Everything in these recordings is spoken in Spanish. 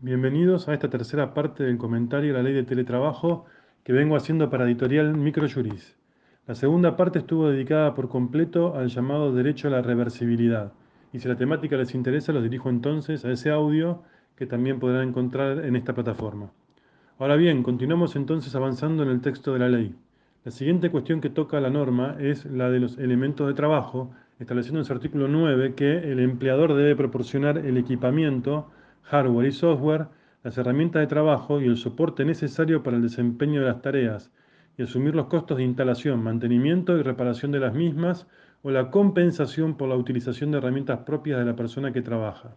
Bienvenidos a esta tercera parte del comentario a la ley de teletrabajo que vengo haciendo para editorial Microjuris. La segunda parte estuvo dedicada por completo al llamado derecho a la reversibilidad. Y si la temática les interesa, los dirijo entonces a ese audio que también podrán encontrar en esta plataforma. Ahora bien, continuamos entonces avanzando en el texto de la ley. La siguiente cuestión que toca la norma es la de los elementos de trabajo, estableciendo en su artículo 9 que el empleador debe proporcionar el equipamiento, hardware y software, las herramientas de trabajo y el soporte necesario para el desempeño de las tareas, y asumir los costos de instalación, mantenimiento y reparación de las mismas, o la compensación por la utilización de herramientas propias de la persona que trabaja.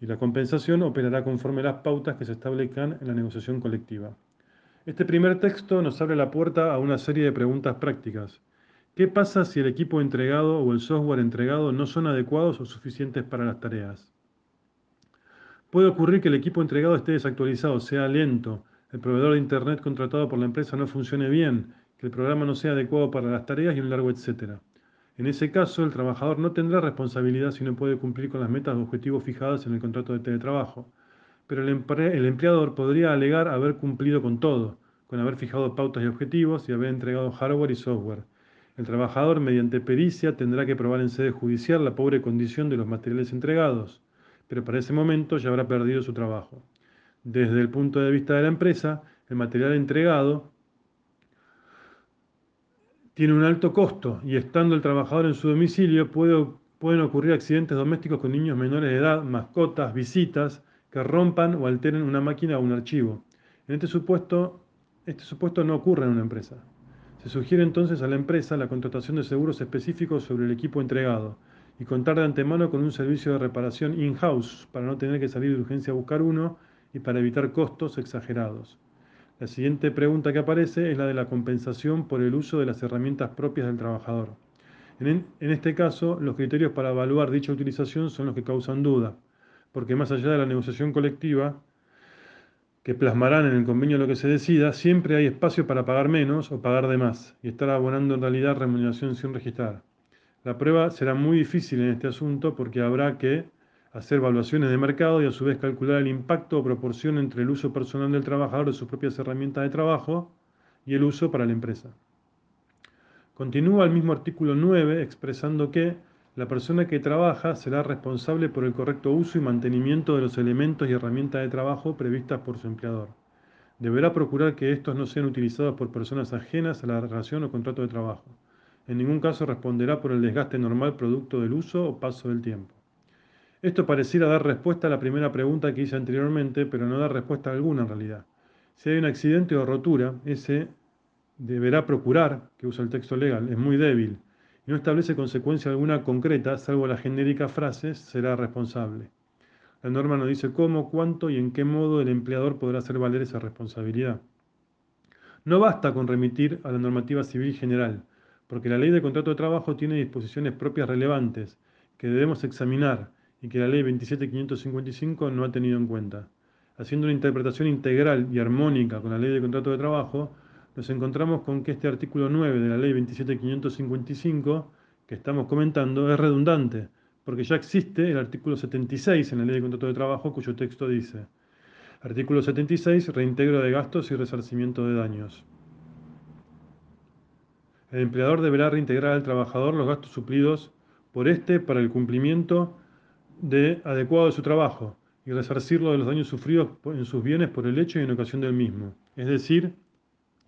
Y la compensación operará conforme las pautas que se establezcan en la negociación colectiva. Este primer texto nos abre la puerta a una serie de preguntas prácticas. ¿Qué pasa si el equipo entregado o el software entregado no son adecuados o suficientes para las tareas? Puede ocurrir que el equipo entregado esté desactualizado, sea lento, el proveedor de Internet contratado por la empresa no funcione bien, que el programa no sea adecuado para las tareas y un largo etcétera. En ese caso, el trabajador no tendrá responsabilidad si no puede cumplir con las metas o objetivos fijadas en el contrato de teletrabajo pero el, empleador podría alegar haber cumplido con todo, con haber fijado pautas y objetivos y haber entregado hardware y software. El trabajador, mediante pericia, tendrá que probar en sede judicial la pobre condición de los materiales entregados, pero para ese momento ya habrá perdido su trabajo. Desde el punto de vista de la empresa, el material entregado tiene un alto costo y estando el trabajador en su domicilio pueden ocurrir accidentes domésticos con niños menores de edad, mascotas, visitas, que rompan o alteren una máquina o un archivo. En este supuesto, este supuesto no ocurre en una empresa. Se sugiere entonces a la empresa la contratación de seguros específicos sobre el equipo entregado y contar de antemano con un servicio de reparación in-house para no tener que salir de urgencia a buscar uno y para evitar costos exagerados. La siguiente pregunta que aparece es la de la compensación por el uso de las herramientas propias del trabajador. En, este caso, los criterios para evaluar dicha utilización son los que causan duda porque más allá de la negociación colectiva, que plasmarán en el convenio lo que se decida, siempre hay espacio para pagar menos o pagar de más y estar abonando en realidad remuneración sin registrar. La prueba será muy difícil en este asunto porque habrá que hacer evaluaciones de mercado y a su vez calcular el impacto o proporción entre el uso personal del trabajador de sus propias herramientas de trabajo y el uso para la empresa. Continúa el mismo artículo 9 expresando que la persona que trabaja será responsable por el correcto uso y mantenimiento de los elementos y herramientas de trabajo previstas por su empleador. Deberá procurar que estos no sean utilizados por personas ajenas a la relación o contrato de trabajo. En ningún caso responderá por el desgaste normal producto del uso o paso del tiempo. Esto pareciera dar respuesta a la primera pregunta que hice anteriormente, pero no da respuesta alguna en realidad. Si hay un accidente o rotura, ese deberá procurar, que usa el texto legal, es muy débil, y no establece consecuencia alguna concreta, salvo la genérica frase, será responsable. La norma no dice cómo, cuánto y en qué modo el empleador podrá hacer valer esa responsabilidad. No basta con remitir a la normativa civil general, porque la ley de contrato de trabajo tiene disposiciones propias relevantes que debemos examinar y que la ley 27555 no ha tenido en cuenta. Haciendo una interpretación integral y armónica con la ley de contrato de trabajo, nos encontramos con que este artículo 9 de la ley 27555 que estamos comentando es redundante, porque ya existe el artículo 76 en la ley de contrato de trabajo cuyo texto dice, artículo 76, reintegro de gastos y resarcimiento de daños. El empleador deberá reintegrar al trabajador los gastos suplidos por éste para el cumplimiento de adecuado de su trabajo y resarcirlo de los daños sufridos en sus bienes por el hecho y en ocasión del mismo. Es decir,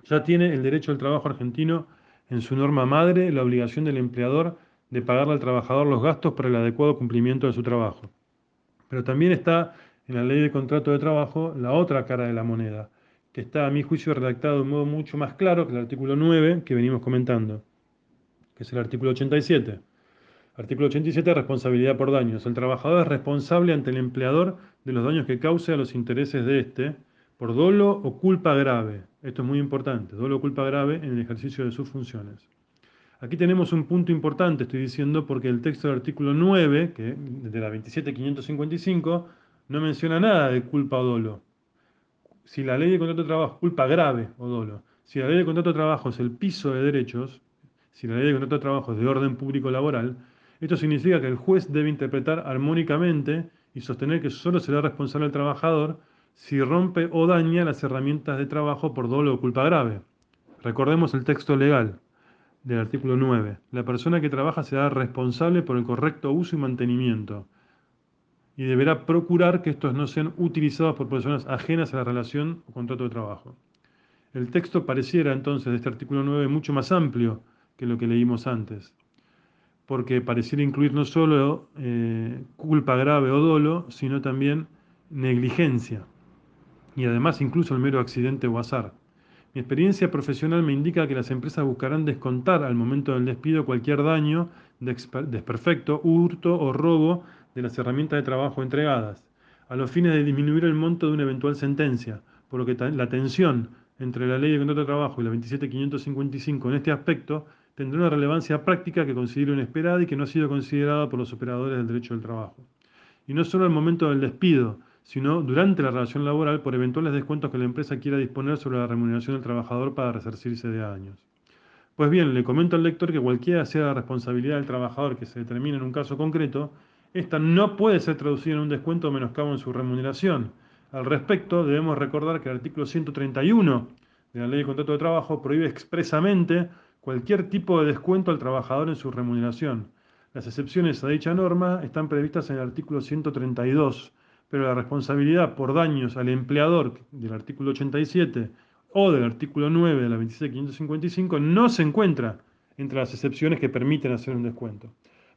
ya tiene el derecho del trabajo argentino en su norma madre la obligación del empleador de pagarle al trabajador los gastos para el adecuado cumplimiento de su trabajo. Pero también está en la ley de contrato de trabajo la otra cara de la moneda, que está a mi juicio redactado de un modo mucho más claro que el artículo 9 que venimos comentando, que es el artículo 87. Artículo 87, responsabilidad por daños. El trabajador es responsable ante el empleador de los daños que cause a los intereses de éste, por dolo o culpa grave. Esto es muy importante, dolo o culpa grave en el ejercicio de sus funciones. Aquí tenemos un punto importante, estoy diciendo, porque el texto del artículo 9, que de la 27555, no menciona nada de culpa o dolo. Si la ley de contrato de trabajo, culpa grave o dolo, si la ley de contrato de trabajo es el piso de derechos, si la ley de contrato de trabajo es de orden público laboral, esto significa que el juez debe interpretar armónicamente y sostener que solo será responsable el trabajador si rompe o daña las herramientas de trabajo por dolo o culpa grave. Recordemos el texto legal del artículo 9. La persona que trabaja será responsable por el correcto uso y mantenimiento y deberá procurar que estos no sean utilizados por personas ajenas a la relación o contrato de trabajo. El texto pareciera entonces de este artículo 9 mucho más amplio que lo que leímos antes, porque pareciera incluir no solo eh, culpa grave o dolo, sino también negligencia, y además incluso el mero accidente o azar. Mi experiencia profesional me indica que las empresas buscarán descontar al momento del despido cualquier daño, desperfecto, hurto o robo de las herramientas de trabajo entregadas, a los fines de disminuir el monto de una eventual sentencia, por lo que la tensión entre la Ley de Contrato de Trabajo y la 27555 en este aspecto tendrá una relevancia práctica que considero inesperada y que no ha sido considerada por los operadores del derecho del trabajo. Y no solo al momento del despido, sino durante la relación laboral por eventuales descuentos que la empresa quiera disponer sobre la remuneración del trabajador para resarcirse de años. Pues bien, le comento al lector que cualquiera sea la responsabilidad del trabajador que se determine en un caso concreto, esta no puede ser traducida en un descuento o menoscabo en su remuneración. Al respecto, debemos recordar que el artículo 131 de la Ley de Contrato de Trabajo prohíbe expresamente cualquier tipo de descuento al trabajador en su remuneración. Las excepciones a dicha norma están previstas en el artículo 132, pero la responsabilidad por daños al empleador del artículo 87 o del artículo 9 de la 26555 no se encuentra entre las excepciones que permiten hacer un descuento.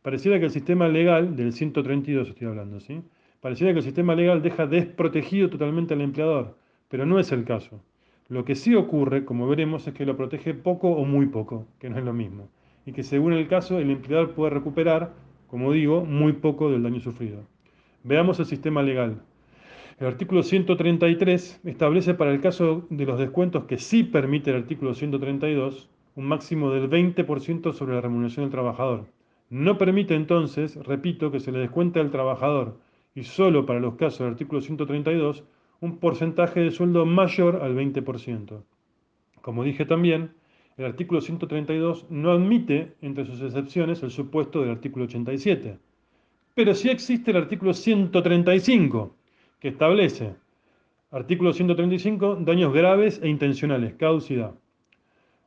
Pareciera que el sistema legal, del 132 estoy hablando, ¿sí? Pareciera que el sistema legal deja desprotegido totalmente al empleador, pero no es el caso. Lo que sí ocurre, como veremos, es que lo protege poco o muy poco, que no es lo mismo, y que según el caso el empleador puede recuperar, como digo, muy poco del daño sufrido. Veamos el sistema legal. El artículo 133 establece para el caso de los descuentos que sí permite el artículo 132 un máximo del 20% sobre la remuneración del trabajador. No permite entonces, repito, que se le descuente al trabajador, y solo para los casos del artículo 132, un porcentaje de sueldo mayor al 20%. Como dije también, el artículo 132 no admite entre sus excepciones el supuesto del artículo 87. Pero sí existe el artículo 135, que establece, artículo 135, daños graves e intencionales, causidad.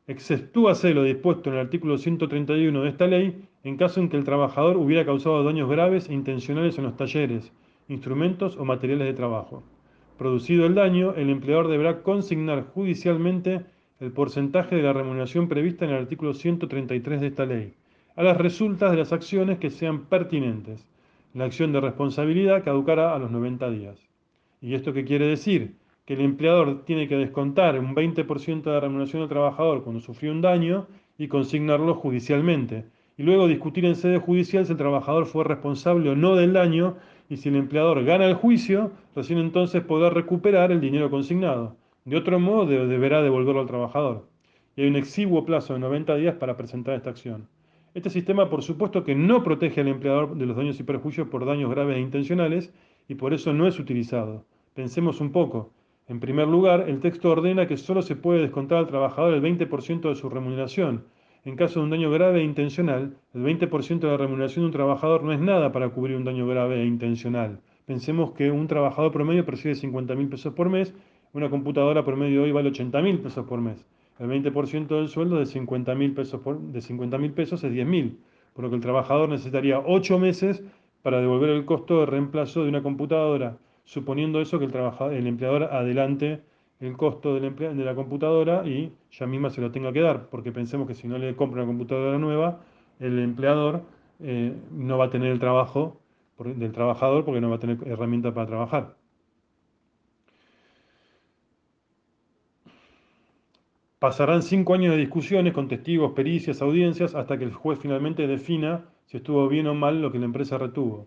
Exceptúase lo dispuesto en el artículo 131 de esta ley en caso en que el trabajador hubiera causado daños graves e intencionales en los talleres, instrumentos o materiales de trabajo. Producido el daño, el empleador deberá consignar judicialmente el porcentaje de la remuneración prevista en el artículo 133 de esta ley, a las resultas de las acciones que sean pertinentes. La acción de responsabilidad caducará a los 90 días. ¿Y esto qué quiere decir? Que el empleador tiene que descontar un 20% de la remuneración del trabajador cuando sufrió un daño y consignarlo judicialmente y luego discutir en sede judicial si el trabajador fue responsable o no del daño y si el empleador gana el juicio, recién entonces podrá recuperar el dinero consignado. De otro modo, deberá devolverlo al trabajador. Y hay un exiguo plazo de 90 días para presentar esta acción. Este sistema, por supuesto, que no protege al empleador de los daños y perjuicios por daños graves e intencionales y por eso no es utilizado. Pensemos un poco. En primer lugar, el texto ordena que solo se puede descontar al trabajador el 20% de su remuneración, en caso de un daño grave e intencional, el 20% de la remuneración de un trabajador no es nada para cubrir un daño grave e intencional. Pensemos que un trabajador promedio percibe 50 mil pesos por mes, una computadora promedio hoy vale 80 mil pesos por mes. El 20% del sueldo de 50 mil pesos, de pesos es 10 mil, por lo que el trabajador necesitaría 8 meses para devolver el costo de reemplazo de una computadora, suponiendo eso que el, trabajador, el empleador adelante el costo de la, computadora y ya misma se lo tenga que dar, porque pensemos que si no le compra una computadora nueva, el empleador eh, no va a tener el trabajo del trabajador porque no va a tener herramientas para trabajar. Pasarán cinco años de discusiones con testigos, pericias, audiencias, hasta que el juez finalmente defina si estuvo bien o mal lo que la empresa retuvo.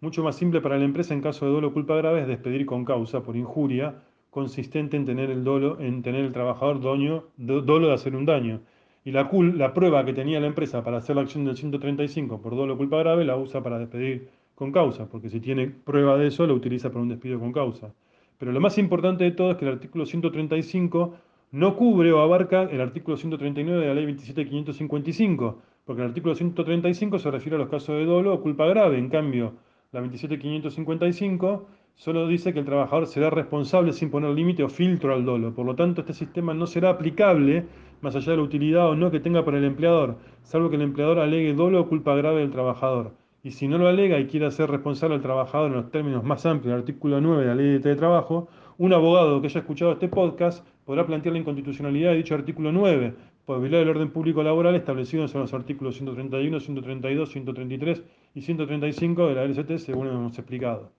Mucho más simple para la empresa en caso de dolo o culpa grave es despedir con causa por injuria consistente en tener el dolo, en tener el trabajador doño, dolo de hacer un daño. Y la, la prueba que tenía la empresa para hacer la acción del 135 por dolo culpa grave la usa para despedir con causa, porque si tiene prueba de eso, lo utiliza para un despido con causa. Pero lo más importante de todo es que el artículo 135 no cubre o abarca el artículo 139 de la ley 27555, porque el artículo 135 se refiere a los casos de dolo o culpa grave. En cambio, la 27555 Solo dice que el trabajador será responsable sin poner límite o filtro al dolo. Por lo tanto, este sistema no será aplicable más allá de la utilidad o no que tenga para el empleador, salvo que el empleador alegue dolo o culpa grave del trabajador. Y si no lo alega y quiere hacer responsable al trabajador en los términos más amplios del artículo 9 de la ley de trabajo, un abogado que haya escuchado este podcast podrá plantear la inconstitucionalidad de dicho artículo 9, por violar el orden público laboral establecido en los artículos 131, 132, 133 y 135 de la LCT, según hemos explicado.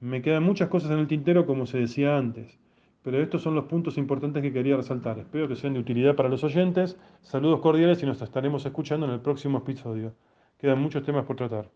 Me quedan muchas cosas en el tintero, como se decía antes, pero estos son los puntos importantes que quería resaltar. Espero que sean de utilidad para los oyentes. Saludos cordiales y nos estaremos escuchando en el próximo episodio. Quedan muchos temas por tratar.